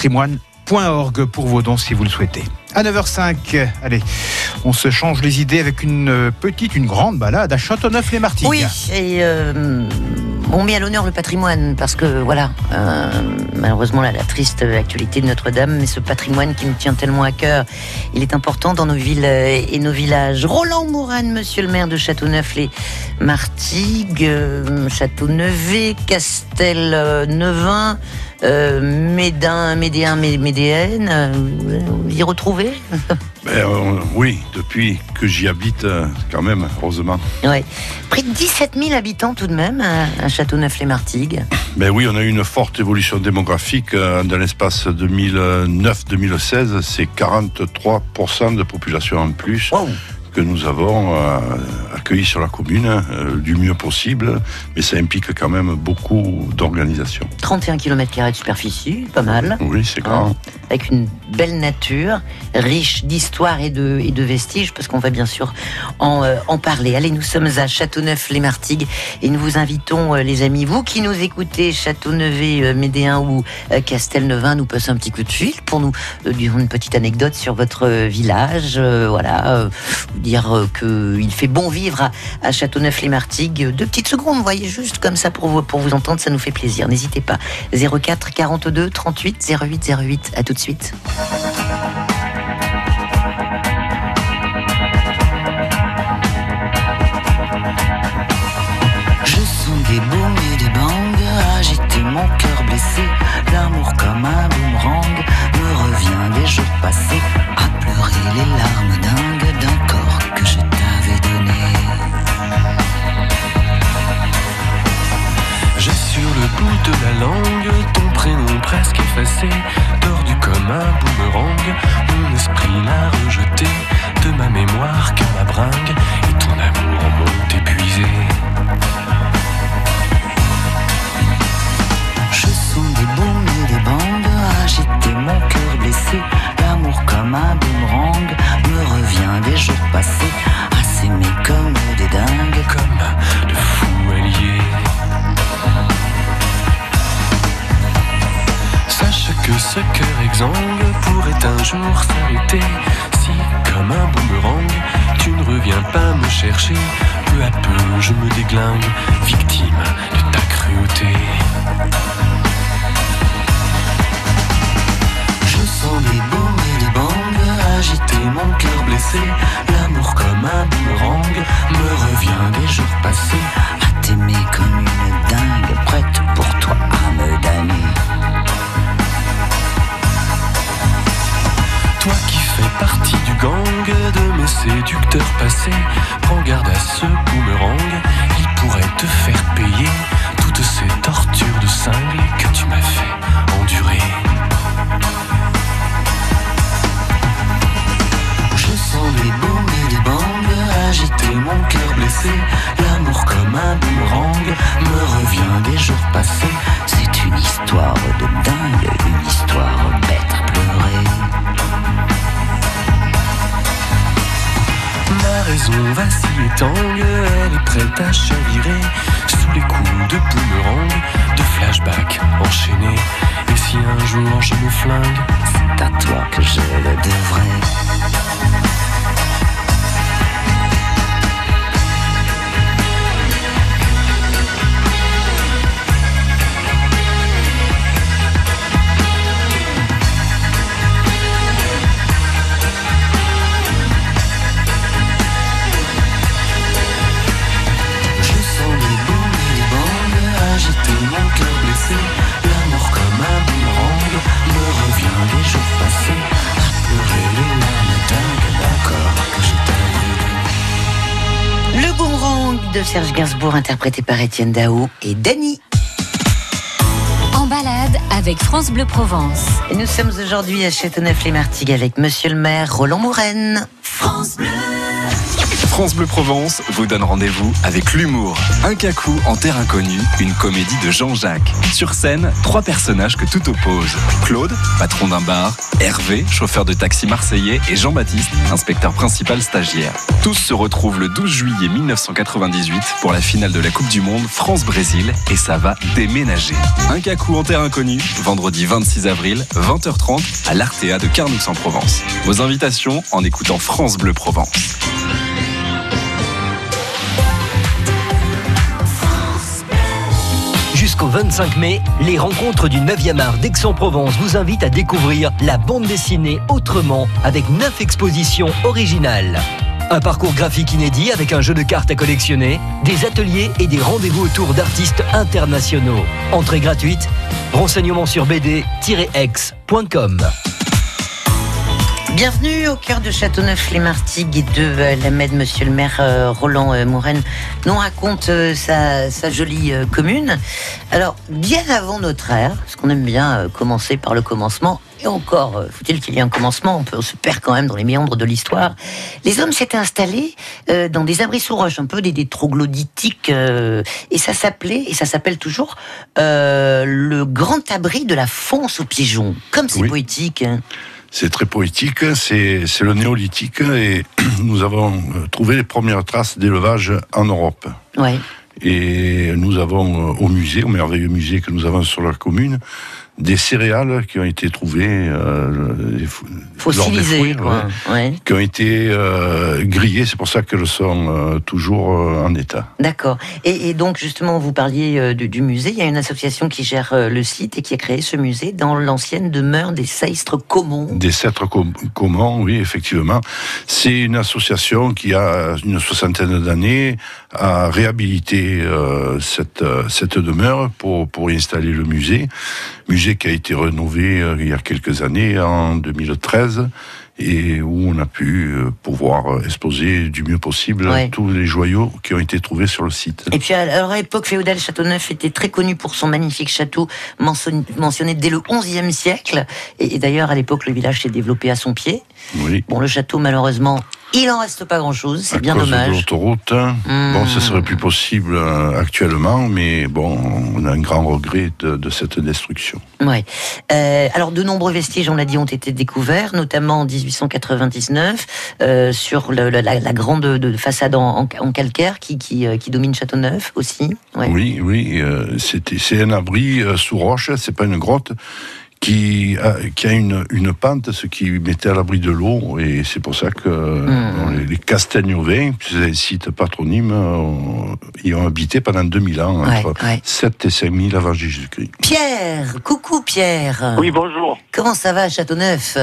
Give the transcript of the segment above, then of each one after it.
patrimoine.org pour vos dons si vous le souhaitez. À 9h05, allez, on se change les idées avec une petite, une grande balade à Châteauneuf-les-Martigues. Oui, et euh, on met à l'honneur le patrimoine parce que voilà, euh, malheureusement la, la triste actualité de Notre-Dame, mais ce patrimoine qui nous tient tellement à cœur, il est important dans nos villes euh, et nos villages. Roland Mourane, monsieur le maire de Châteauneuf-les-Martigues, euh, Châteaunevet, Castelneuvin, euh, Médin, Médéen, Mé- Médéenne, euh, vous y retrouvez? Ben, euh, oui, depuis que j'y habite, euh, quand même, heureusement. Ouais. Près de 17 000 habitants tout de même à, Châteauneuf-les-Martigues. Ben oui, on a eu une forte évolution démographique euh, dans l'espace 2009-2016. C'est 43% de population en plus Wow. Que nous avons euh, accueilli sur la commune euh, du mieux possible. Mais ça implique quand même beaucoup d'organisation. 31 km de superficie, pas mal. Oui, c'est grand. avec une belle nature, riche d'histoire et de, et de vestiges, parce qu'on va bien sûr en, euh, en parler. Allez, nous sommes à Châteauneuf-les-Martigues et nous vous invitons, euh, les amis, vous qui nous écoutez, Châteauneuf, euh, Médéen ou Castelneuvin, nous passer un petit coup de fil pour nous dire une petite anecdote sur votre village. voilà, dire euh, que il fait bon vivre à, Châteauneuf-les-Martigues. Deux petites secondes, voyez, juste comme ça pour vous, pour vous entendre, ça nous fait plaisir. N'hésitez pas. 04 42 38 08 08. À tout de suite. Je sens des booms et des bangs, agiter mon cœur blessé. L'amour comme un boomerang me revient des jours passés, à pleurer les larmes d'un corps que je t'avais donné. J'ai sur le bout de la langue ton prénom presque effacé, tordu comme un boomerang. L'amour comme un boomerang me revient des jours passés, à t'aimer comme une dingue, prête pour toi à me damner. Toi qui fais partie du gang de mes séducteurs passés, prends garde à ce boomerang, il pourrait te faire payer toutes ces tortures de cingle que tu m'as fait endurer. Booms et des bangs, agiter mon cœur blessé. L'amour comme un boomerang me revient des jours passés. C'est une histoire de dingue, une histoire bête à pleurer. Ma raison vacille et tangue, elle est prête à chavirer sous les coups de boomerang, de Serge Gainsbourg, interprété par Étienne Dao et Dany. En balade avec France Bleu Provence. Et nous sommes aujourd'hui à Châteauneuf-les-Martigues avec Monsieur le maire Roland Mouraine. France Bleu. France Bleu Provence vous donne rendez-vous avec l'humour. Un cacou en terre inconnue, une comédie de Jean-Jacques. Sur scène, trois personnages que tout oppose. Claude, patron d'un bar, Hervé, chauffeur de taxi marseillais, et Jean-Baptiste, inspecteur principal stagiaire. Tous se retrouvent le 12 juillet 1998 pour la finale de la Coupe du Monde France-Brésil et ça va déménager. Un cacou en terre inconnue, vendredi 26 avril, 20h30 à l'Artea de Carnoux-en-Provence. Vos invitations en écoutant France Bleu Provence. Jusqu'au 25 mai, les rencontres du 9e art d'Aix-en-Provence vous invitent à découvrir la bande dessinée autrement avec 9 expositions originales. Un parcours graphique inédit avec un jeu de cartes à collectionner, des ateliers et des rendez-vous autour d'artistes internationaux. Entrée gratuite, renseignements sur bd-x.com. Bienvenue au cœur de Châteauneuf-les-Martigues et de euh, la MED. Monsieur le maire euh, Roland euh, Mouraine nous raconte euh, sa, sa jolie euh, commune. Alors, bien avant notre ère, parce qu'on aime bien commencer par le commencement, et encore, faut-il qu'il y ait un commencement, on, peut, on se perd quand même dans les méandres de l'histoire. Les hommes s'étaient installés euh, dans des abris sous roche, un peu des, des troglodytiques, euh, et ça s'appelait, et ça s'appelle toujours, euh, le grand abri de la fonce aux pigeons. Comme c'est Oui. poétique. hein. C'est très poétique, c'est le néolithique et nous avons euh, trouvé les premières traces d'élevage en Europe. Ouais. Et nous avons euh, au musée, au merveilleux musée que nous avons sur la commune, des céréales qui ont été trouvées euh, des fo- lors des Fossilisé, fouilles, quoi. ouais, Ouais. qui ont été euh, grillées. C'est pour ça qu'elles sont euh, toujours euh, en état. D'accord. Et, et donc, justement, vous parliez euh, du, du musée. Il y a une association qui gère le site et qui a créé ce musée dans l'ancienne demeure des Seistres Comons. Des com- communs, oui, effectivement. C'est une association qui a une soixantaine d'années a réhabilité euh, cette, cette demeure pour, pour y installer le musée. Musée qui a été rénové euh, il y a quelques années, en 2013, et où on a pu euh, pouvoir euh, exposer du mieux possible Ouais. tous les joyaux qui ont été trouvés sur le site. Et puis, à l'époque féodale, Châteauneuf était très connu pour son magnifique château mention- mentionné dès le XIe siècle. Et d'ailleurs, à l'époque, le village s'est développé à son pied. Oui. Bon, le château, malheureusement, il en reste pas grand-chose. C'est bien cause de dommage. l'autoroute. Hmm. Bon, ce serait plus possible euh, actuellement, mais bon, on a un grand regret de, de cette destruction. Ouais. Euh, alors, de nombreux vestiges, on l'a dit, ont été découverts, notamment en 1899, euh, sur le- la, la grande de- façade en, calcaire qui, qui, qui domine Châteauneuf aussi. Ouais. Oui, oui, c'était- c'est un abri sous roche, c'est pas une grotte. Qui a, qui a une, une pente, ce qui mettait à l'abri de l'eau, et c'est pour ça que bon, les, les Castagnovins, c'est un site patronyme, euh, y ont habité pendant 2000 ans, Ouais, entre ouais. 7 et 5000 avant Jésus-Christ. Pierre, coucou Pierre. Oui, bonjour. Comment ça va à Châteauneuf?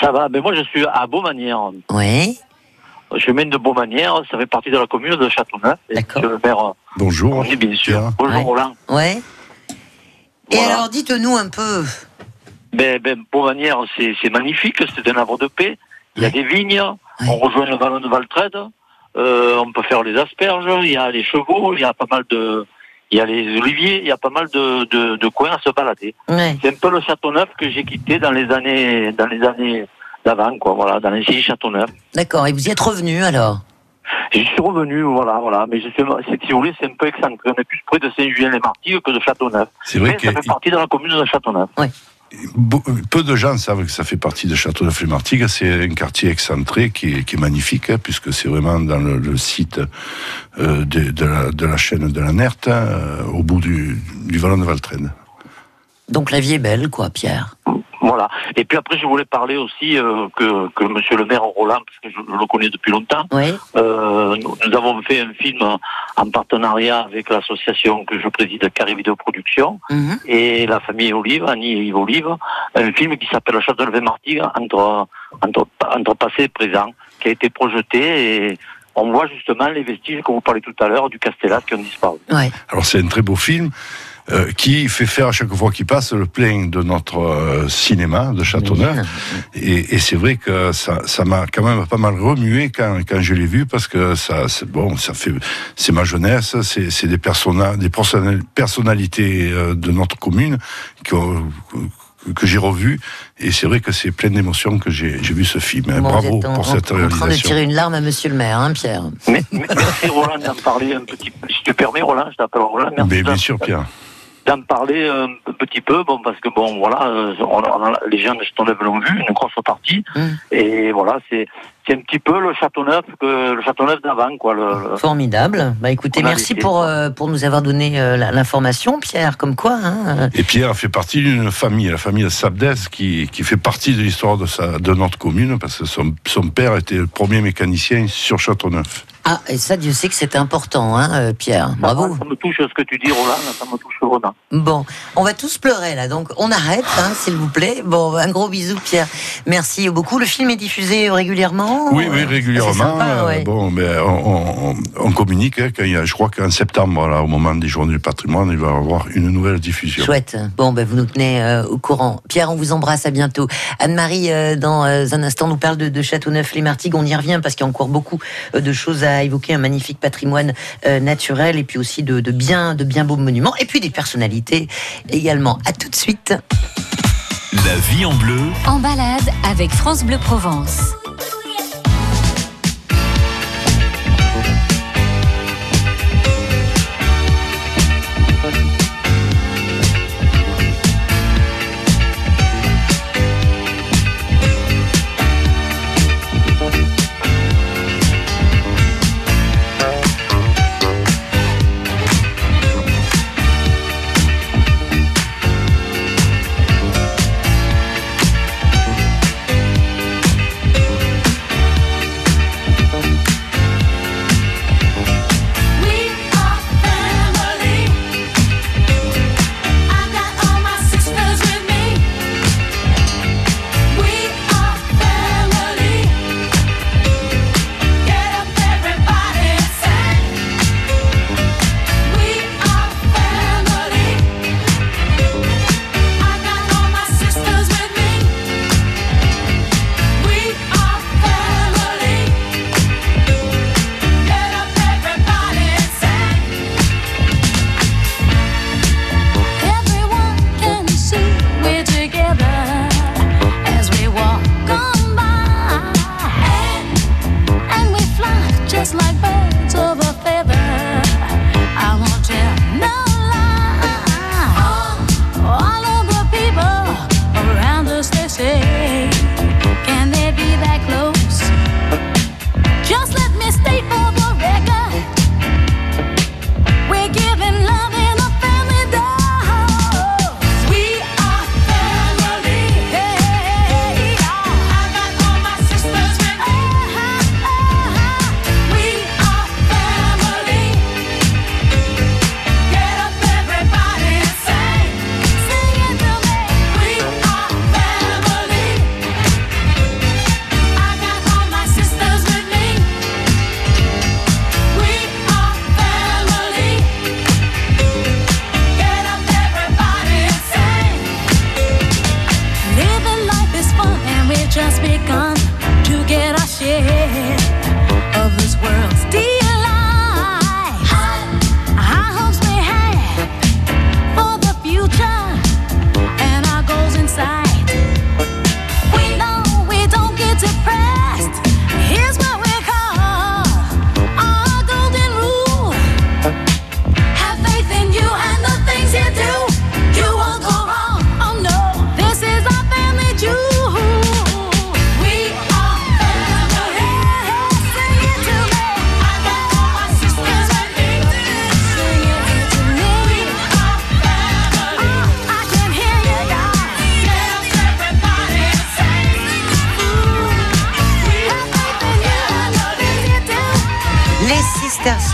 Ça va, mais moi je suis à Beaumanière. Oui. Je mène de Beaumanière, ça fait partie de la commune de Châteauneuf. D'accord. monsieur le maire, euh, Bonjour. oui, bien sûr. Pierre. Bonjour Ouais. Roland. Ouais. Et alors, dites-nous un peu. Ben, ben, Beaumanière, c'est magnifique, c'est un havre de paix. Il y a des vignes, on rejoint le vallon de Valtrède, euh, on peut faire les asperges, il y a les chevaux, il y a pas mal de... Il y a les oliviers, il y a pas mal de, de, de coins à se balader. C'est un peu le Châteauneuf que j'ai quitté dans les années dans les années d'avant, quoi, voilà, dans l'ancien Châteauneuf. D'accord. Et vous y êtes revenu alors? Je suis revenu, voilà, voilà. Mais je si vous voulez, c'est un peu excentré. On est plus près de Saint-Julien-les-Martigues que de Châteauneuf. C'est vrai Mais que ça fait partie de la commune de Châteauneuf. Beau- Peu de gens savent que ça fait partie de Châteauneuf-les-Martigues. C'est un quartier excentré qui est, qui est magnifique, hein, puisque c'est vraiment dans le, le site euh, de, de la, de la chaîne de la Nerte, euh, au bout du, du vallon de Valtraine. Donc la vie est belle, quoi, Pierre. Voilà. Et puis après, je voulais parler aussi euh, que, que Monsieur le maire Roland, parce que je, je le connais depuis longtemps, Oui. euh, nous, nous avons fait un film en partenariat avec l'association que je préside, Carré Vidéo Production, Mhm. et la famille Olive, Annie et Yves Olive, un film qui s'appelle Châteauneuf-et-Martigues entre, entre, entre passé et présent, qui a été projeté et on voit justement les vestiges, comme vous parlez tout à l'heure, du Castellat qui ont disparu. Ouais. Alors c'est un très beau film euh, qui fait faire à chaque fois qu'il passe le plein de notre euh, cinéma de Châteauneuf. Et, et c'est vrai que ça, ça m'a quand même pas mal remué quand, quand je l'ai vu parce que ça, c'est bon, ça fait, c'est ma jeunesse, c'est, c'est des persona, des personnali- personnalités euh, de notre commune qui ont- que j'ai revues Et c'est vrai que c'est plein d'émotions que j'ai j'ai vu ce film. Bon, Bravo êtes en, pour en- cette en train de réalisation. tirer une larme à Monsieur le maire, hein, Pierre. Mais, mais merci Roland d'en parler un petit peu. Si tu permets, Roland, je t'appelle Roland. Merci Mais d'en- bien sûr, Pierre. D'en parler un petit peu, bon, parce que bon, voilà, euh, on, on a- les gens de Châteauneuf l'ont vu, une grosse partie, Mm. et voilà, c'est c'est un petit peu le Châteauneuf que le Châteauneuf d'avant, quoi. Le, le- Formidable. Bah écoutez, merci pour, euh, pour nous avoir donné euh, l'information, Pierre, comme quoi. Hein, Et Pierre fait partie d'une famille, la famille Sabdes, qui, qui fait partie de l'histoire de, sa- de notre commune, parce que son, son père était le premier mécanicien sur Châteauneuf. Ah, et ça, Dieu sait que c'est important, hein, euh, Pierre. ça, Bravo. ça me touche ce que tu dis, Roland, ça me touche, Roland. Bon, on va tous pleurer là, donc on arrête, hein, s'il vous plaît. Bon, un gros bisou, Pierre. Merci beaucoup. Le film est diffusé régulièrement Oui, oui, Euh, régulièrement. c'est sympa, euh, ouais. Bon, ben, on, on- on communique. hein, quand il y a, je crois qu'en septembre, là, au moment des Journées du patrimoine, il va y avoir une nouvelle diffusion. Chouette. Bon, ben, vous nous tenez euh, au courant. Pierre, on vous embrasse. À bientôt. Anne-Marie, euh, dans euh, un instant, nous parle de, de Châteauneuf-les-Martigues. On y revient parce qu'il y a encore beaucoup euh, de choses à évoquer. Un magnifique patrimoine euh, naturel et puis aussi de, de bien, de bien beaux monuments et puis des personnalités également. À tout de suite. La vie en bleu, En balade avec France Bleu Provence.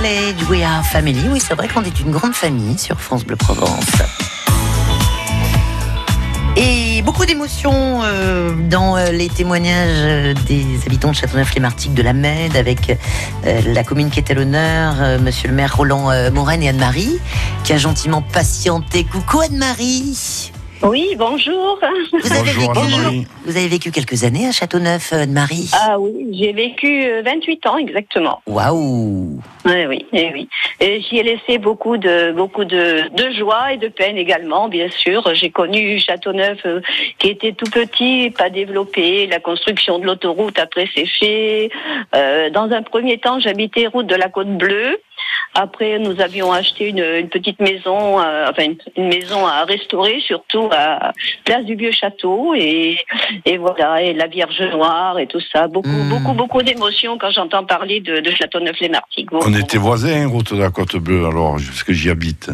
Sledge, We Are Family. Oui, c'est vrai qu'on est une grande famille sur France Bleu Provence. Et beaucoup d'émotions euh, dans euh, les témoignages euh, des habitants de Châteauneuf-les-Martigues de la Med avec euh, la commune qui est à l'honneur, euh, monsieur le maire Roland Morène et Anne-Marie, qui a gentiment patienté. Coucou Anne-Marie Oui, bonjour. Vous avez, Bonjour, vécu, vous avez vécu quelques années à Châteauneuf, Anne-Marie? Ah oui, j'ai vécu euh, 28 ans exactement. Waouh Oui, oui, eh oui. Et j'y ai laissé beaucoup de beaucoup de, de joie et de peine également, bien sûr. J'ai connu Châteauneuf euh, qui était tout petit, pas développé. La construction de l'autoroute après s'est fait. Euh, dans un premier temps, j'habitais route de la Côte Bleue. Après, nous avions acheté une, une petite maison, euh, enfin une, une maison à restaurer, surtout à Place du Vieux Château, et, et voilà, et la Vierge Noire et tout ça. Beaucoup, Mm. beaucoup, beaucoup d'émotions quand j'entends parler de, de Châteauneuf-les-Martigues. On était voisins, route de la Côte Bleue, alors, parce que j'y habite.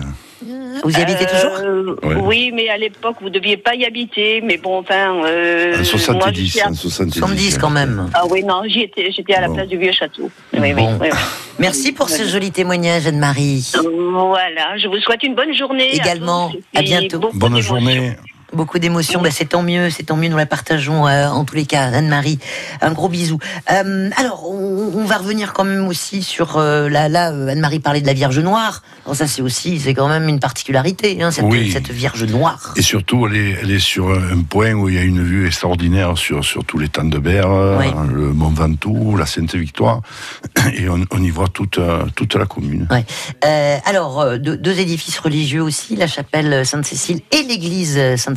Vous y habitez toujours Euh, Ouais. Oui, mais à l'époque, vous deviez pas y habiter. Mais bon, enfin. Euh, En moi, 70, j'étais à- en 70. 70 quand même. Ah oui, non, j'y étais. J'étais à la Bon. place du vieux château. Oui, Bon. oui, oui. Merci pour ce joli témoignage, Anne-Marie. Voilà, je vous souhaite une bonne journée. Également. tous, À bientôt. Bonne journée. Beaucoup d'émotions, bah, c'est tant mieux, c'est tant mieux, nous la partageons euh, en tous les cas. Anne-Marie, un gros bisou. Euh, alors, on, on va revenir quand même aussi sur euh, là, là euh, Anne-Marie parlait de la Vierge Noire. Alors ça, c'est aussi, c'est quand même une particularité, hein, cette, Oui. cette Vierge Noire. Et surtout, elle est, elle est sur un point où il y a une vue extraordinaire sur, sur tous les temps de Berre, Oui. le Mont Ventoux, la Sainte-Victoire, et on, on y voit toute, toute la commune. Alors, deux, deux édifices religieux aussi, la chapelle Sainte-Cécile et l'église Sainte-Cécile.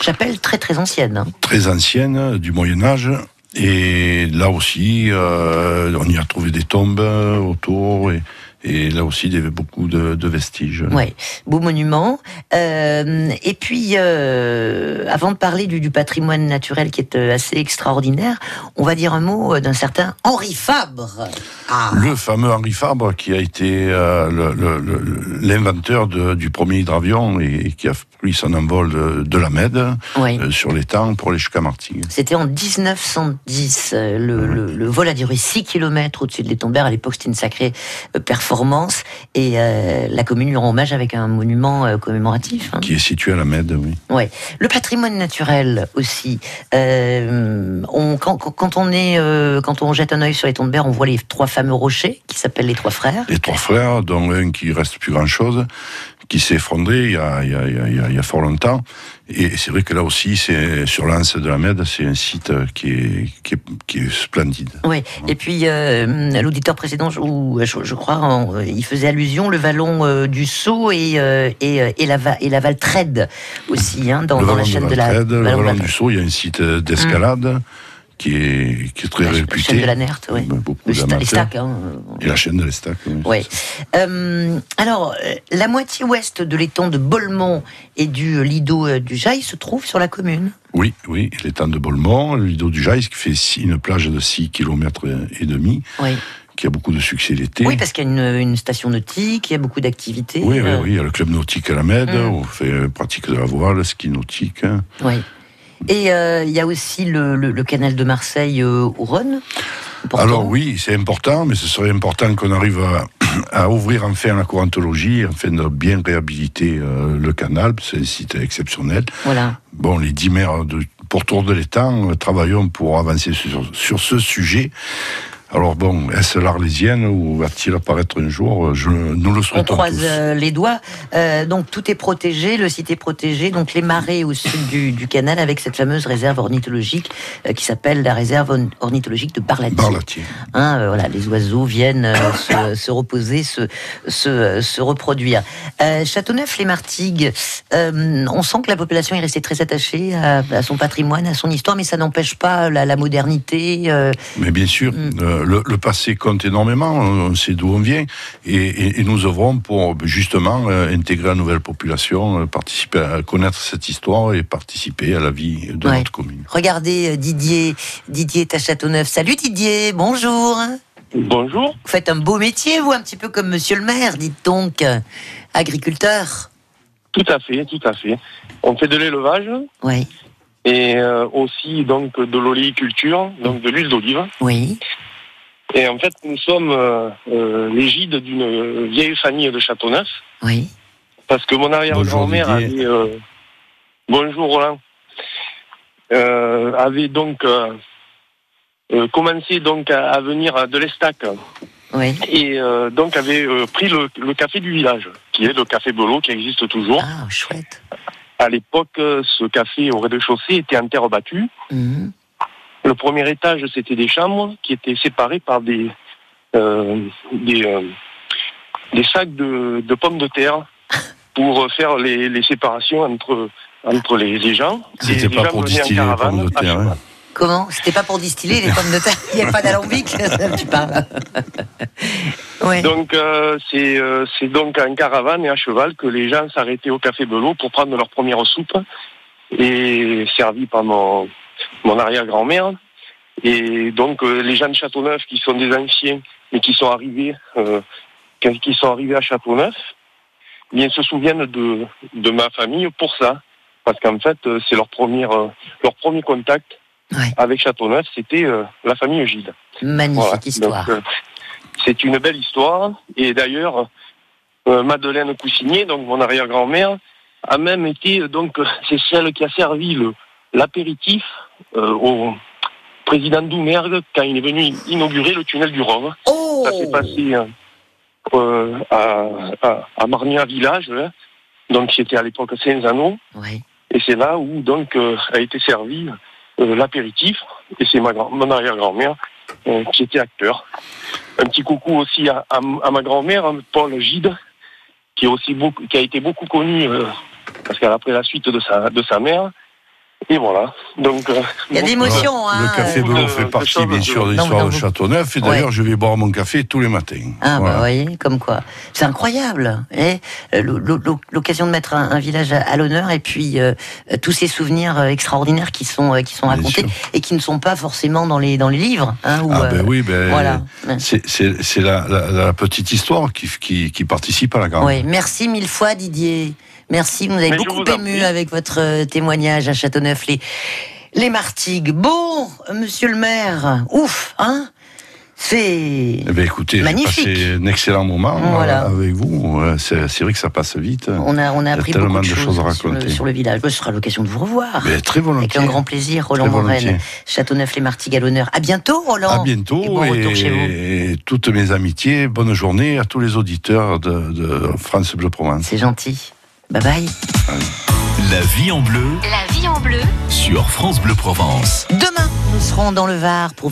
Chapelle très très ancienne. hein. Très ancienne, du Moyen-Âge, et là aussi, euh, on y a trouvé des tombes autour, et, et là aussi, il y avait beaucoup de, de vestiges. Ouais, beau monument. Euh, et puis, euh, avant de parler du, du patrimoine naturel qui est euh, assez extraordinaire, on va dire un mot d'un certain Henri Fabre. Ah, Le fameux Henri Fabre, qui a été euh, l'inventeur du premier hydravion et, et qui a pris son envol de, de la Med oui. euh, sur les temps pour aller jusqu'à Martigues. C'était en 1910. euh, Le, le- le vol a duré 6 km au-dessus de l'Étombert. À l'époque, c'était une sacrée euh, performance. Et euh, la commune lui rend hommage avec un monument euh, commémoratif. hein. Qui est situé à la Med, oui. Ouais. Le patrimoine naturel aussi. Euh, on, quand, on est, quand on jette un œil sur les Tombères, on voit les trois fameux rochers qui s'appellent les trois frères. Les trois frères, dont un qui reste plus grand-chose, qui s'est effondré y a- y a- il y a fort longtemps. Et c'est vrai que là aussi, c'est sur l'Anse de la Med, c'est un site qui est, qui est, qui est splendide. Oui. Et puis euh, l'auditeur précédent, je, ou, je, je crois, en- il faisait allusion le vallon euh, du Sceau et euh, et, euh, et la et la aussi, hein, dans, la chaîne de de la le vallon de vallon la- du Sceau, il y a un site d'escalade qui, est, qui est très la réputé. chaîne de la Nerte, oui. Beaucoup Le sta- les d'amateurs. stacks, hein. Et la chaîne de l'Estac. oui. Ouais. Euh, alors, euh, la moitié ouest de l'étang de Bolmont et du euh, lido du Jaille se trouve sur la commune. Oui, oui, l'étang de Bolmont, le lido du Jaïs, qui fait une plage de 6 km et demi, Oui. qui a beaucoup de succès l'été. Oui, parce qu'il y a une, une station nautique, il y a beaucoup d'activités. Oui, oui, oui, il y a le club nautique à la Med, Mm. on fait pratique de la voile, le ski nautique. hein. oui. Et euh, il y a aussi le, le- le canal de Marseille euh, au Rhône. important. Alors oui, c'est important, mais ce serait important qu'on arrive à, à ouvrir enfin la courantologie, afin de bien réhabiliter euh, le canal, c'est un site exceptionnel. Voilà. Bon, les dix maires de, pour Tour de l'Étang travaillons pour avancer sur, sur ce sujet. Alors bon, est-ce l'Arlésienne ou va-t-il apparaître un jour? Je, Nous le On souhaitons croise tous. euh, les doigts. Euh, donc tout est protégé, le site est protégé. Donc les marais au sud du, du canal avec cette fameuse réserve ornithologique euh, qui s'appelle la réserve orn- ornithologique de Barlatier. Barlatier. Hein, euh, voilà, les oiseaux viennent se, se reposer, se, se, se reproduire. Châteauneuf-les-Martigues, euh, on sent que la population est restée très attachée à, à son patrimoine, à son histoire, mais ça n'empêche pas la, la modernité. Mais bien sûr, Mm. Le, le passé compte énormément, on sait d'où on vient, et, et- et nous œuvrons pour justement euh, intégrer la nouvelle population, euh, participer à connaître cette histoire et participer à la vie de Ouais. notre commune. Regardez euh, Didier, Didier est à Châteauneuf. Salut Didier, bonjour. Bonjour. Vous faites un beau métier, vous, un petit peu comme Monsieur le maire, dites donc, euh, agriculteur. Tout à fait, tout à fait. On fait de l'élevage Oui, et euh, aussi donc de l'oléiculture, donc de l'huile d'olive. oui, Et en fait, nous sommes euh, euh, l'égide d'une vieille famille de Châteauneuf oui. parce que mon arrière-grand-mère avait euh, bonjour Roland euh, avait donc euh, euh, commencé donc à, à venir de l'Estac Oui. et euh, donc avait euh, pris le, le café du village qui est le café Belot qui existe toujours. Ah, chouette. à l'époque, euh, ce café au rez-de-chaussée était en terre battue. Mhm. Le premier étage, c'était des chambres qui étaient séparées par des euh, des, euh, des sacs de, de pommes de terre pour faire les, les séparations entre entre les, les gens. C'était les pas gens pour venaient en distiller les caravane pommes de à terre. cheval. hein. Comment? C'était pas pour distiller les pommes de terre? Il n'y a pas d'alambic? Tu parles. ouais. Donc euh, c'est euh, c'est donc en caravane et à cheval que les gens s'arrêtaient au café Belot pour prendre leur première soupe et servi par mon mon arrière-grand-mère. Et donc euh, les gens de Châteauneuf qui sont des anciens et qui sont arrivés euh, qui sont arrivés à Châteauneuf, bien se souviennent de de ma famille pour ça parce qu'en fait euh, c'est leur premier euh, leur premier contact avec Châteauneuf, c'était la famille Gilles. Magnifique Voilà. histoire. C'est une belle histoire. Et d'ailleurs, Madeleine Coussinier, donc mon arrière-grand-mère, a même été donc c'est celle qui a servi l'apéritif au président Doumergue quand il est venu inaugurer le tunnel du Rhum. Oh Ça s'est passé euh, euh, à, à, à Marnia Village, hein, donc qui était à l'époque Saint-Zano. Et c'est là où donc euh, a été servi euh, l'apéritif. Et c'est ma mon arrière-grand-mère euh, qui était acteur. Un petit coucou aussi à, à- à ma grand-mère, hein, Paul Gide, qui, est aussi beaucoup, qui a été beaucoup connu euh, parce qu'elle a pris la suite de sa, de sa mère. Et voilà. Donc, euh, Il y a des émotions, hein. Le café Belot fait partie, bien sûr, de l'histoire de Châteauneuf. Et d'ailleurs, je vais boire mon café tous les matins. Ah, bah, Voilà. vous voyez, comme quoi. C'est incroyable. Euh, l'o- l'occasion de mettre un, un village à, à l'honneur et puis euh, euh, tous ces souvenirs euh, extraordinaires qui sont, euh, qui sont racontés et qui ne sont pas forcément dans les, dans les livres. Hein, où, Ah ben euh, oui, ben, Voilà. c'est c'est- c'est la, la- la petite histoire qui, qui, qui participe à la grande. Oui, merci mille fois Didier. Merci, vous nous avez Mais beaucoup vous ému avec votre euh, témoignage à Châteauneuf. Les, les Martigues. Bon, euh, monsieur le maire, ouf, hein C'est... Eh ben, écoutez, j'ai Magnifique. passé un excellent moment euh, Voilà. avec vous. C'est vrai que ça passe vite. On a, on a Il y appris tellement beaucoup de, de choses à sur le, raconter. sur le village. Ce sera l'occasion de vous revoir. Mais très volontiers. Avec un grand plaisir, Roland Morel. Châteauneuf-les-Martigues à l'honneur. À bientôt, Roland. À bientôt Et bon retour chez vous. et toutes mes amitiés. Bonne journée à tous les auditeurs de, de France Bleu Provence. C'est gentil. Bye bye. La vie en bleu La vie en bleu. sur France Bleu Provence. Demain, nous serons dans le Var pour